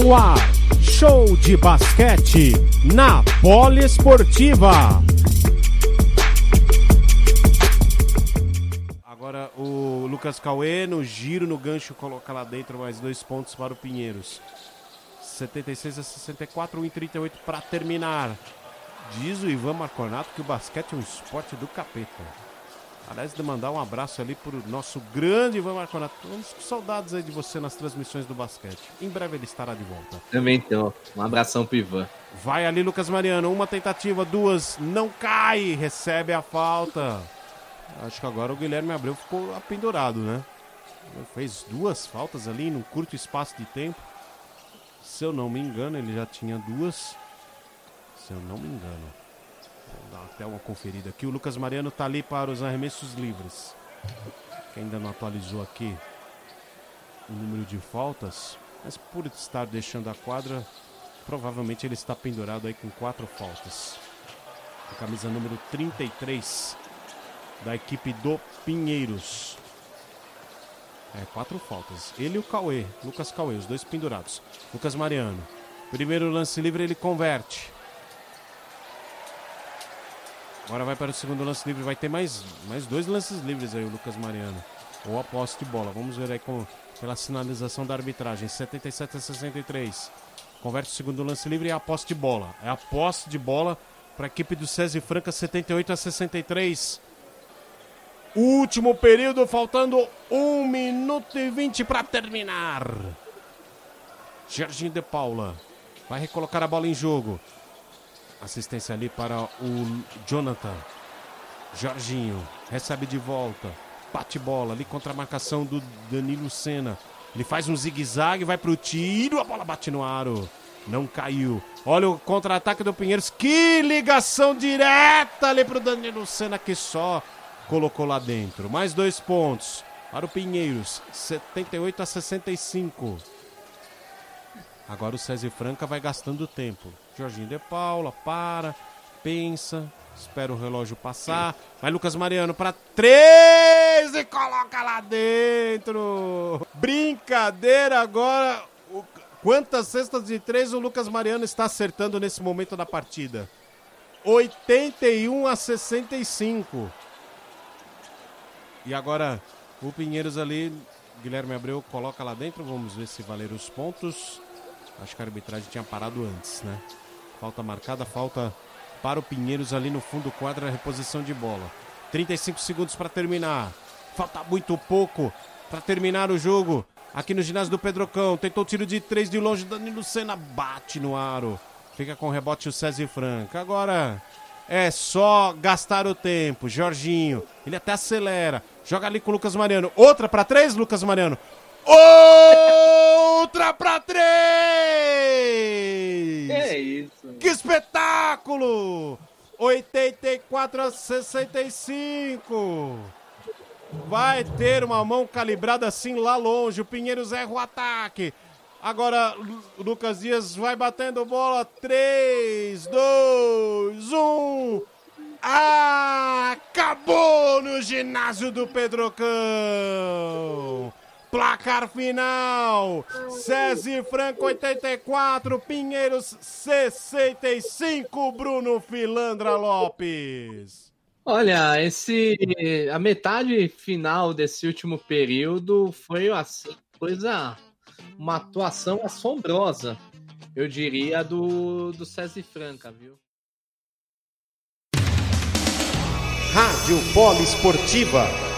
No ar, show de basquete na Poliesportiva. Agora o Lucas Cauê no giro, no gancho, coloca lá dentro mais dois pontos para o Pinheiros. 76 a 64, 1,38 para terminar. Diz o Ivan Marconato que o basquete é um esporte do capeta. Aliás, de mandar um abraço ali pro nosso grande Ivan Marconato. Estamos com saudades aí de você nas transmissões do basquete. Em breve ele estará de volta. Também então. Um abração pro Ivan. Vai ali, Lucas Mariano. Uma tentativa, duas. Não cai. Recebe a falta. Acho que agora o Guilherme Abreu ficou apendurado, né? Fez duas faltas ali num curto espaço de tempo. Se eu não me engano, ele já tinha duas. Se eu não me engano. Até uma conferida aqui. O Lucas Mariano tá ali para os arremessos livres. Que ainda não atualizou aqui o número de faltas. Mas por estar deixando a quadra, provavelmente ele está pendurado aí com quatro faltas. A camisa número 33 da equipe do Pinheiros. É, quatro faltas. Ele e o Cauê, Lucas Cauê, os dois pendurados. Lucas Mariano. Primeiro lance livre, ele converte. Agora vai para o segundo lance livre. Vai ter mais, mais dois lances livres aí, o Lucas Mariano. Ou a posse de bola. Vamos ver aí com, pela sinalização da arbitragem. 77 a 63. Converte o segundo lance livre e a posse de bola. É a posse de bola para a equipe do César Franca, 78 a 63. Último período, faltando 1 minuto e 20 para terminar. Jorginho de Paula vai recolocar a bola em jogo. Assistência ali para o Jonathan. Jorginho recebe de volta. Bate bola ali contra a marcação do Danilo Senna. Ele faz um zigue-zague, vai pro tiro, a bola bate no aro. Não caiu. Olha o contra-ataque do Pinheiros. Que ligação direta ali pro Danilo Senna que só colocou lá dentro. Mais dois pontos para o Pinheiros. 78 a 65. Agora o César Franca vai gastando tempo. Jorginho de Paula para, pensa, espera o relógio passar. Vai Lucas Mariano para três e coloca lá dentro. Brincadeira agora. Quantas cestas de três o Lucas Mariano está acertando nesse momento da partida? 81 a 65. E agora o Pinheiros ali, Guilherme Abreu coloca lá dentro. Vamos ver se valer os pontos. Acho que a arbitragem tinha parado antes, né? Falta marcada, falta para o Pinheiros ali no fundo do quadro, a reposição de bola. 35 segundos para terminar. Falta muito pouco para terminar o jogo. Aqui no ginásio do Pedrocão. Tentou tiro de três de longe. Danilo Senna bate no aro. Fica com o rebote o César Franca. Agora é só gastar o tempo. Jorginho, ele até acelera. Joga ali com o Lucas Mariano. Outra para três, Lucas Mariano. Outra para três! É isso. Que espetáculo! 84 a 65. Vai ter uma mão calibrada assim lá longe. O Pinheiros erra o ataque. Agora Lu- Lucas Dias vai batendo bola. 3, 2, 1. Acabou no ginásio do Pedrocão. Placar final: César Franco 84, Pinheiros 65, Bruno Filandra Lopes. Olha, esse a metade final desse último período foi assim, coisa uma atuação assombrosa, eu diria do do César Franca, viu? Rádio Poliesportiva.